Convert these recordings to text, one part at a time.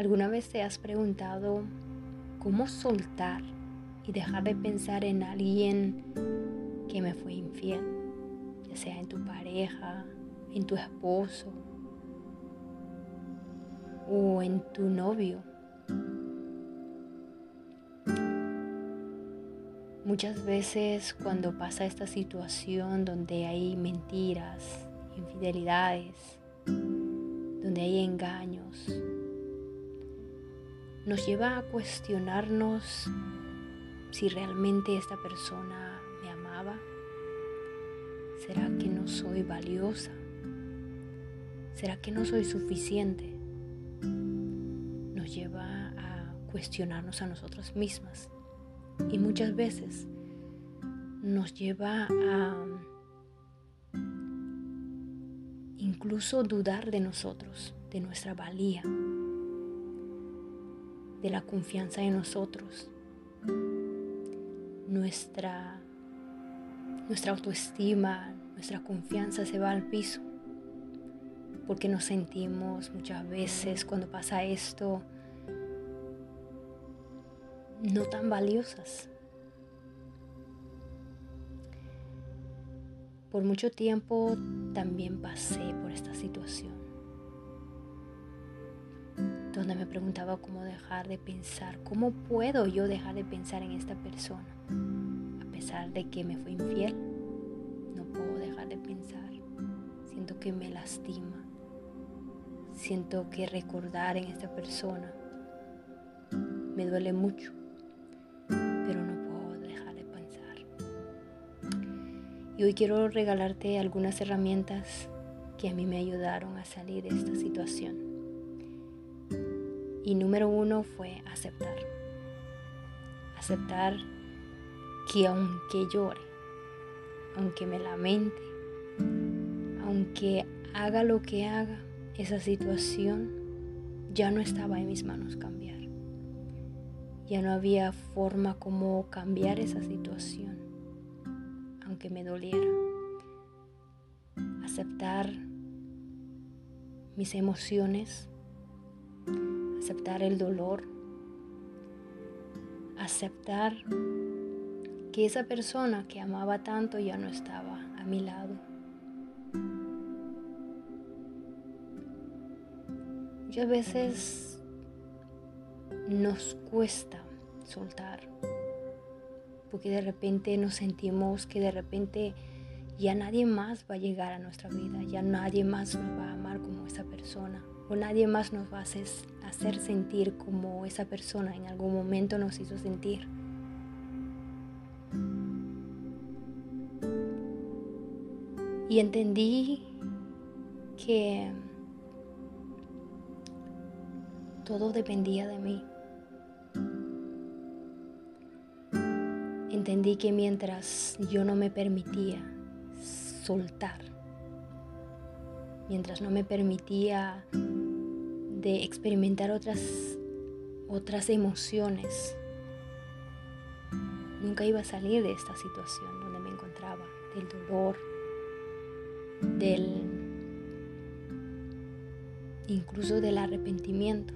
¿Alguna vez te has preguntado cómo soltar y dejar de pensar en alguien que me fue infiel? Ya sea en tu pareja, en tu esposo o en tu novio. Muchas veces cuando pasa esta situación donde hay mentiras, infidelidades, donde hay engaños, nos lleva a cuestionarnos si realmente esta persona me amaba. ¿Será que no soy valiosa? ¿Será que no soy suficiente? Nos lleva a cuestionarnos a nosotras mismas y muchas veces nos lleva a incluso dudar de nosotros, de nuestra valía, de la confianza en nosotros. Nuestra, nuestra autoestima, nuestra confianza se va al piso porque nos sentimos muchas veces cuando pasa esto no tan valiosas. Por mucho tiempo también pasé por esta situación, donde me preguntaba cómo dejar de pensar, cómo puedo yo dejar de pensar en esta persona, a pesar de que me fue infiel, no puedo dejar de pensar, siento que me lastima, siento que recordar en esta persona me duele mucho. Y hoy quiero regalarte algunas herramientas que a mí me ayudaron a salir de esta situación. Y número uno fue aceptar. Aceptar que aunque llore, aunque me lamente, aunque haga lo que haga, esa situación ya no estaba en mis manos cambiar. Ya no había forma como cambiar esa situación aunque me doliera. Aceptar mis emociones, aceptar el dolor, aceptar que esa persona que amaba tanto ya no estaba a mi lado. Muchas veces nos cuesta soltar porque de repente nos sentimos que de repente ya nadie más va a llegar a nuestra vida, ya nadie más nos va a amar como esa persona, o nadie más nos va a hacer, hacer sentir como esa persona en algún momento nos hizo sentir. Y entendí que todo dependía de mí. entendí que mientras yo no me permitía soltar, mientras no me permitía de experimentar otras, otras emociones, nunca iba a salir de esta situación donde me encontraba, del dolor, del incluso del arrepentimiento.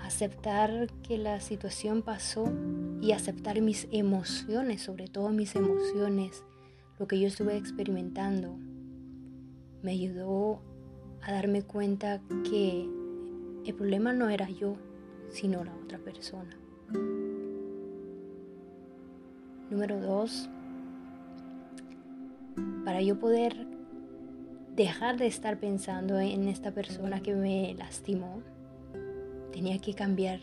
Aceptar que la situación pasó y aceptar mis emociones, sobre todo mis emociones, lo que yo estuve experimentando, me ayudó a darme cuenta que el problema no era yo, sino la otra persona. Número dos, para yo poder dejar de estar pensando en esta persona que me lastimó, Tenía que cambiar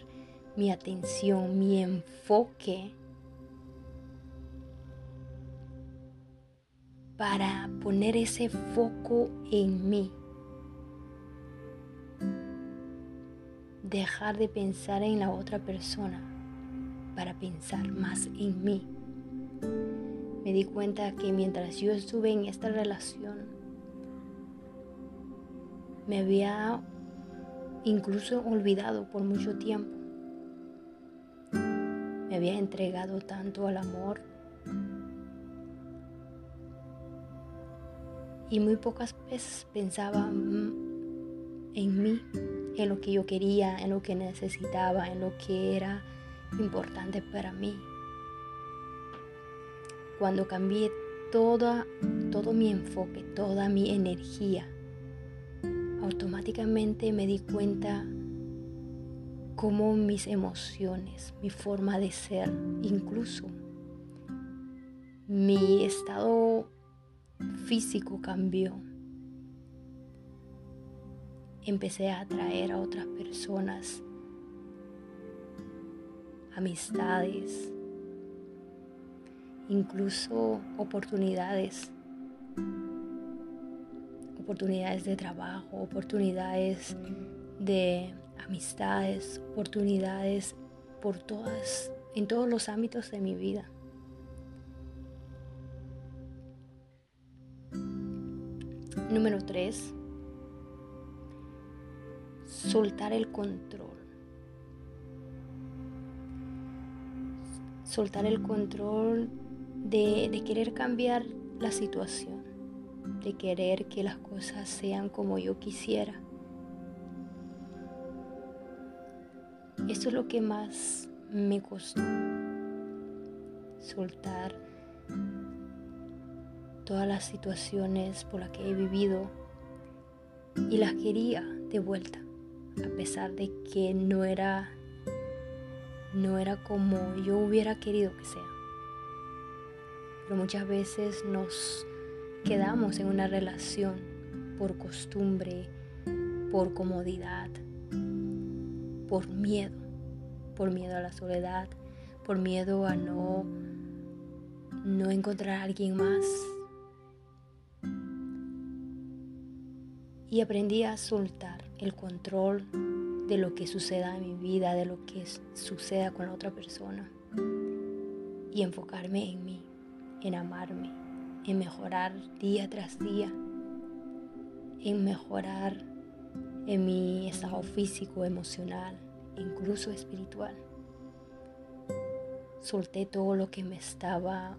mi atención, mi enfoque para poner ese foco en mí. Dejar de pensar en la otra persona para pensar más en mí. Me di cuenta que mientras yo estuve en esta relación, me había incluso olvidado por mucho tiempo. Me había entregado tanto al amor y muy pocas veces pensaba mm, en mí, en lo que yo quería, en lo que necesitaba, en lo que era importante para mí. Cuando cambié toda, todo mi enfoque, toda mi energía, automáticamente me di cuenta cómo mis emociones, mi forma de ser, incluso mi estado físico cambió. Empecé a atraer a otras personas, amistades, incluso oportunidades, oportunidades de trabajo, oportunidades de amistades, oportunidades por todas, en todos los ámbitos de mi vida. Número 3. Soltar el control. Soltar el control de, de querer cambiar la situación, de querer que las cosas sean como yo quisiera Esto es lo que más me costó. Soltar todas las situaciones por las que he vivido y las quería de vuelta, a pesar de que no era no era como yo hubiera querido que sea. Pero muchas veces nos quedamos en una relación por costumbre, por comodidad, por miedo, por miedo a la soledad, por miedo a no, no encontrar a alguien más. Y aprendí a soltar el control de lo que suceda en mi vida, de lo que suceda con la otra persona. Y enfocarme en mí, en amarme, en mejorar día tras día, en mejorar en mi estado físico, emocional, incluso espiritual. Solté todo lo que me estaba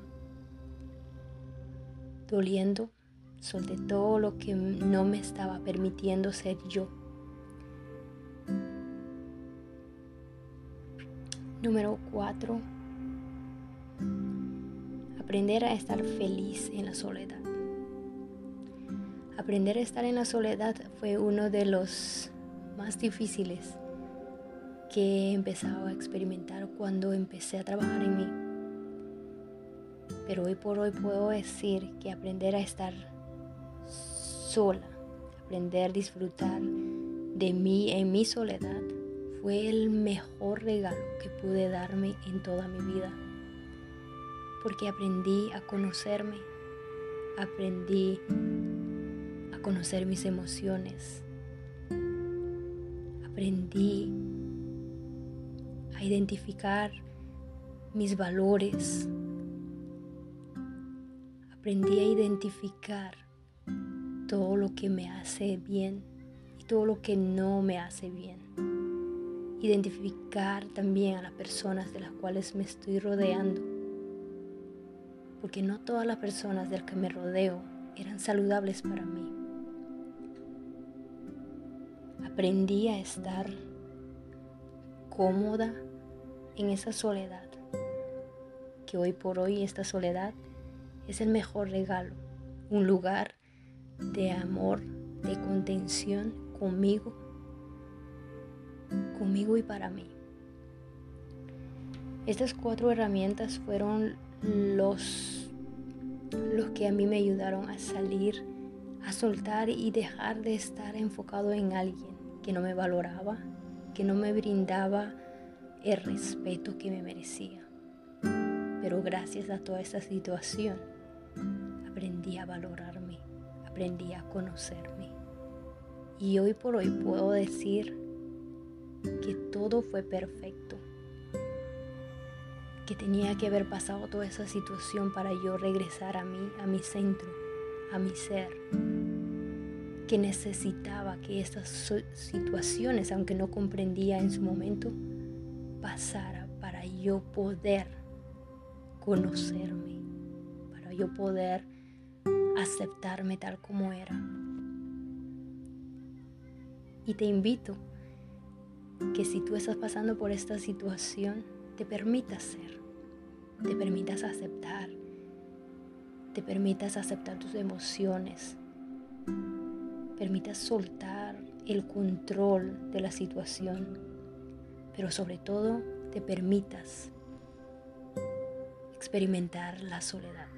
doliendo, solté todo lo que no me estaba permitiendo ser yo. Número 4. Aprender a estar feliz en la soledad. Aprender a estar en la soledad fue uno de los más difíciles que he empezado a experimentar cuando empecé a trabajar en mí. Pero hoy por hoy puedo decir que aprender a estar sola, aprender a disfrutar de mí en mi soledad, fue el mejor regalo que pude darme en toda mi vida. Porque aprendí a conocerme, aprendí conocer mis emociones. Aprendí a identificar mis valores. Aprendí a identificar todo lo que me hace bien y todo lo que no me hace bien. Identificar también a las personas de las cuales me estoy rodeando. Porque no todas las personas de las que me rodeo eran saludables para mí. aprendí a estar cómoda en esa soledad, que hoy por hoy esta soledad es el mejor regalo, un lugar de amor, de contención conmigo, conmigo y para mí. Estas cuatro herramientas fueron los, los que a mí me ayudaron a salir, a soltar y dejar de estar enfocado en alguien que no me valoraba, que no me brindaba el respeto que me merecía. Pero gracias a toda esta situación, aprendí a valorarme, aprendí a conocerme. Y hoy por hoy puedo decir que todo fue perfecto, que tenía que haber pasado toda esa situación para yo regresar a mí, a mi centro, a mi ser que necesitaba que estas situaciones, aunque no comprendía en su momento, pasara para yo poder conocerme, para yo poder aceptarme tal como era. Y te invito que si tú estás pasando por esta situación, te permitas ser, te permitas aceptar, te permitas aceptar tus emociones, permitas soltar el control de la situación, pero sobre todo te permitas experimentar la soledad.